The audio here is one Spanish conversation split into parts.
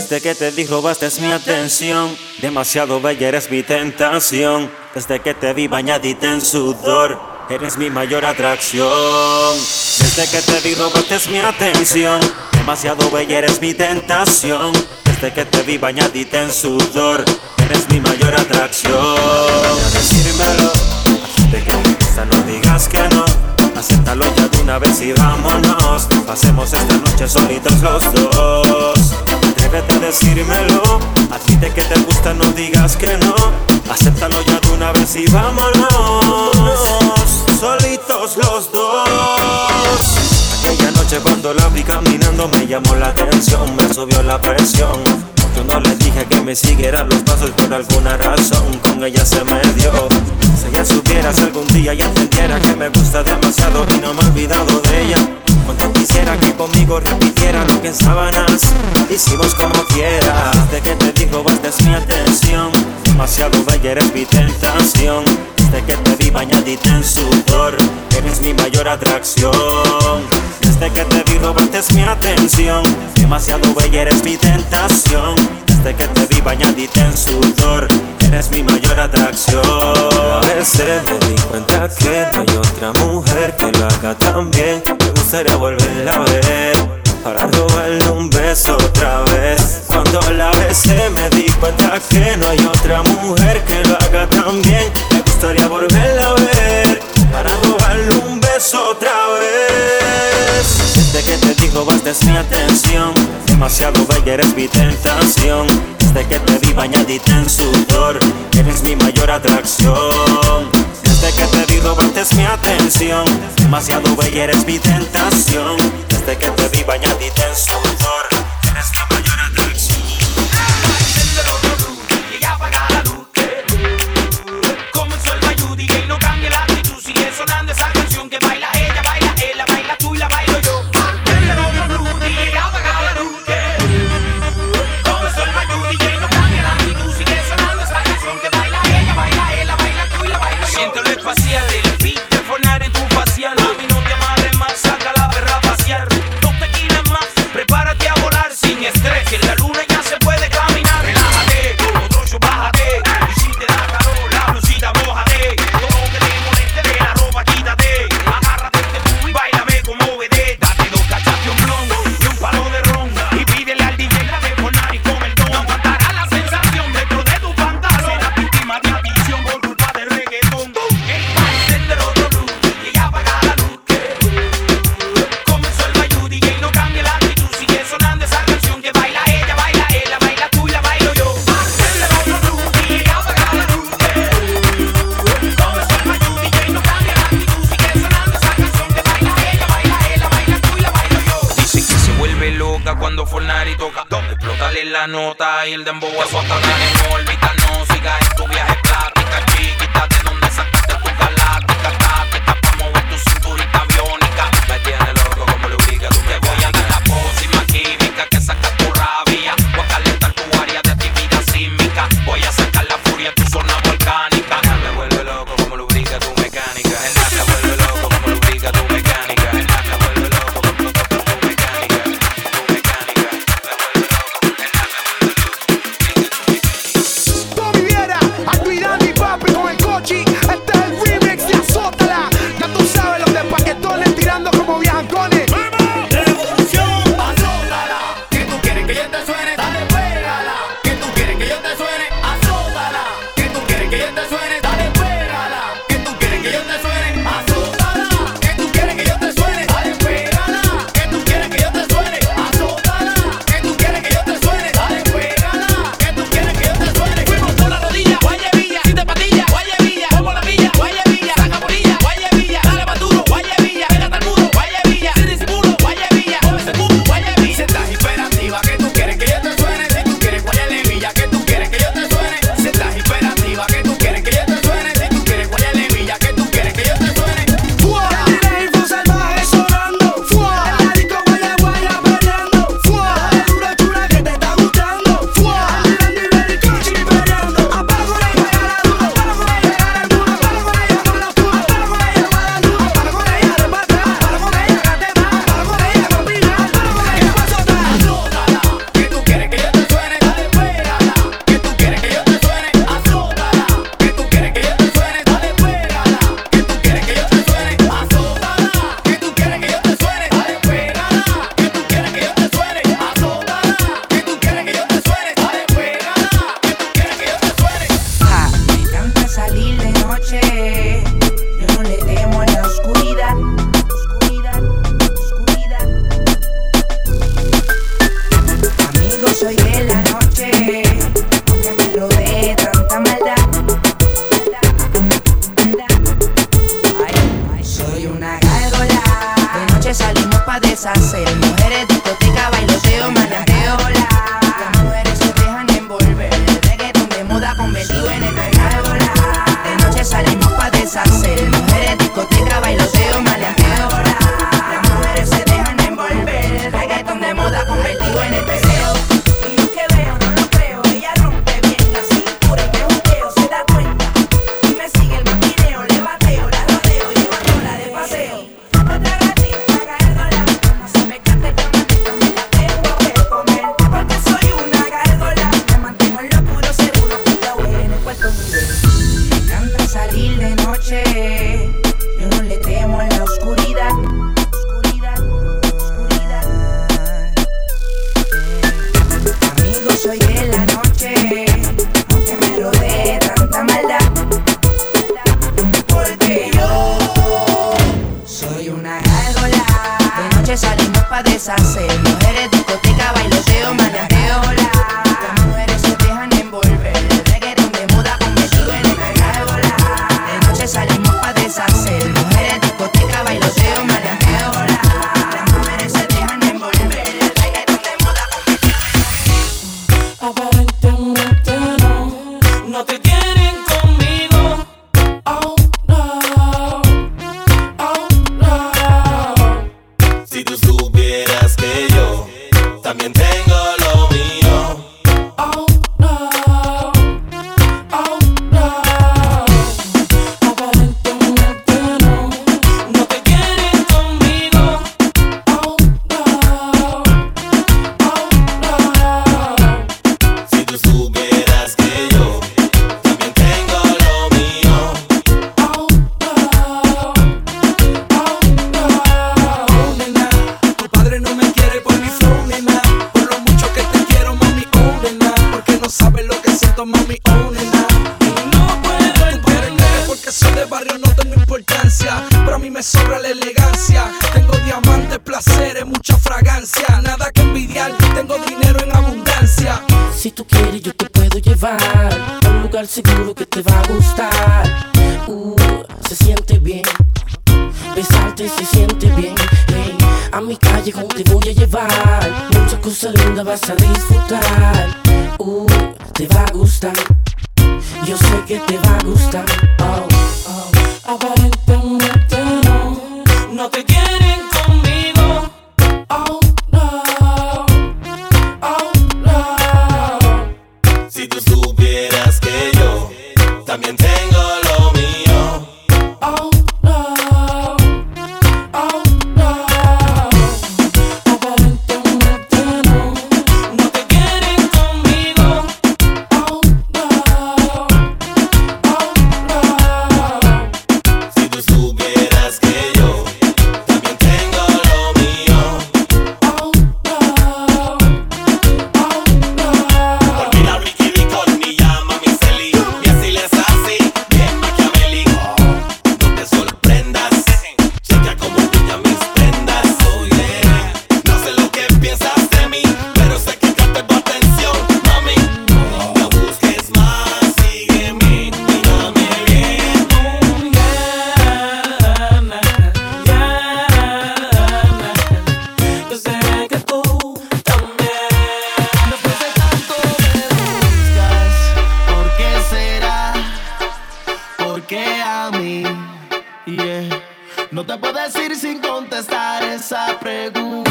Desde que te di robaste mi atención. Demasiado bella eres mi tentación. Desde que te vi bañadita en sudor. Eres mi mayor atracción. Desde que te vi robaste mi atención. Demasiado bella eres mi tentación. Desde que te vi bañadita en sudor. Eres mi mayor atracción. Decírmelo. De que te no digas que no. Acéptalo ya de una vez y vámonos. Pasemos esta noche solitos los dos. Atrévete a decírmelo. A ti de que te gusta no digas que no. Acéptalo ya de una vez y vámonos. Solitos los dos. Aquella noche cuando la vi caminando me llamó la atención, me subió la presión. Yo no le dije que me siguiera los pasos por alguna razón, con ella se me dio. Si ella supiera si algún día ya entendiera que me gusta demasiado y no me he olvidado de ella. Cuando quisiera que conmigo repitiera lo que en sábanas hicimos como quiera. Desde que te digo es mi atención, demasiado bella eres mi tentación. Desde que te vi bañadita en sudor, eres mi mayor atracción. Desde que te vi robaste mi atención, demasiado bella eres mi tentación. Desde que te vi bañadita en sudor, eres mi mayor atracción. A veces me di cuenta que no hay otra mujer que lo haga tan bien. Me gustaría volverla a ver. Para robarle un beso otra vez Cuando la besé me di cuenta que no hay otra mujer que lo haga tan bien Me gustaría volverla a ver Para robarle un beso otra vez Desde que te digo bastes mi atención Demasiado bella eres mi tentación. Desde que te vi bañadita en sudor Eres mi mayor atracción. Desde que te vi robaste mi atención. Demasiado bella eres mi tentación. Desde que te vi bañadita en sudor Nota y el dembow su Mujeres, discoteca, bailoteo, manateo, la. Las mujeres se dejan envolver. El reggaeton de moda convertido en el De noche salimos pa' deshacer. Mujeres, discoteca, bailoteo, manateo. tengo dinero en abundancia. Si tú quieres, yo te puedo llevar a un lugar seguro que te va a gustar. Uh, se siente bien. Besarte se siente bien. Hey, a mi calle te voy a llevar. Muchas cosas lindas vas a disfrutar. Uh, te va a gustar. Yo sé que te va a gustar. and then algún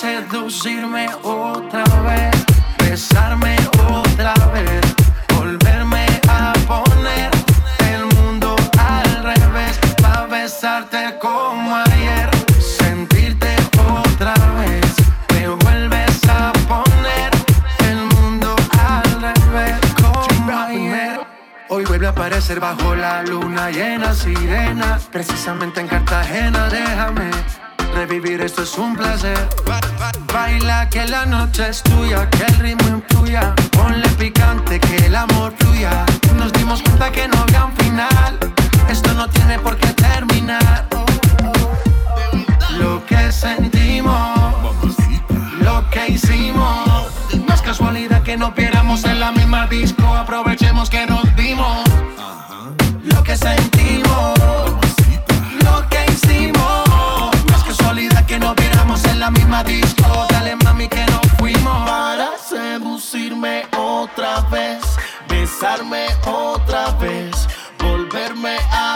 seducirme otra vez, besarme otra vez, volverme a poner el mundo al revés, pa' besarte como ayer, sentirte otra vez, me vuelves a poner el mundo al revés como ayer. Hoy vuelve a aparecer bajo la luna llena, sirena, precisamente en Cartagena, déjame Revivir esto es un placer. Baila que la noche es tuya, que el ritmo influya. Ponle picante que el amor fluya. Nos dimos cuenta que no había un final. Esto no tiene por qué terminar. Lo que sentimos, lo que hicimos. No es casualidad que no viéramos en la misma disco. Aprovechemos que nos vimos. disco. Dale mami que nos fuimos. Para seducirme otra vez, besarme otra vez, volverme a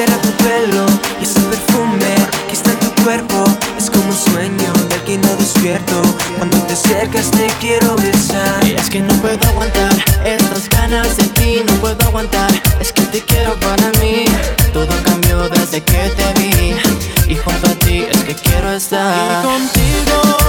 será tu pelo y ese perfume que está en tu cuerpo es como un sueño del que no despierto. Cuando te acercas te quiero besar. Y es que no puedo aguantar estas ganas de ti, no puedo aguantar. Es que te quiero para mí. Todo cambió desde que te vi y junto a ti es que quiero estar. Y contigo.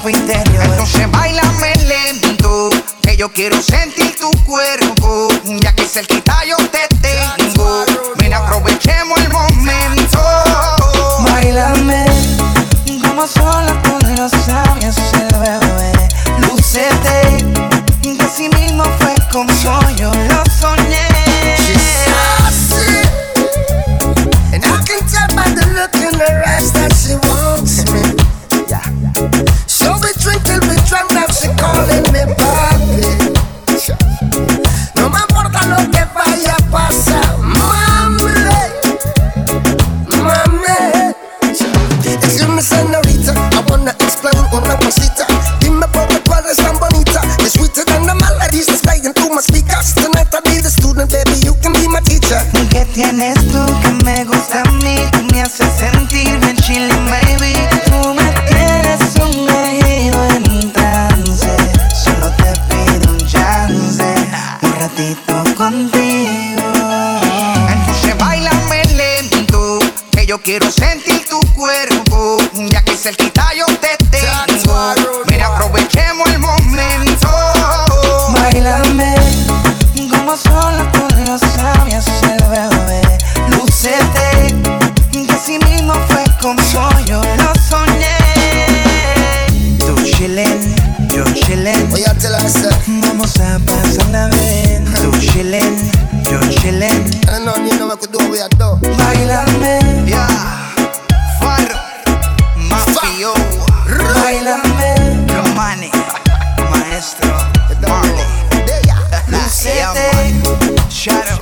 tempo inteiro. shadow.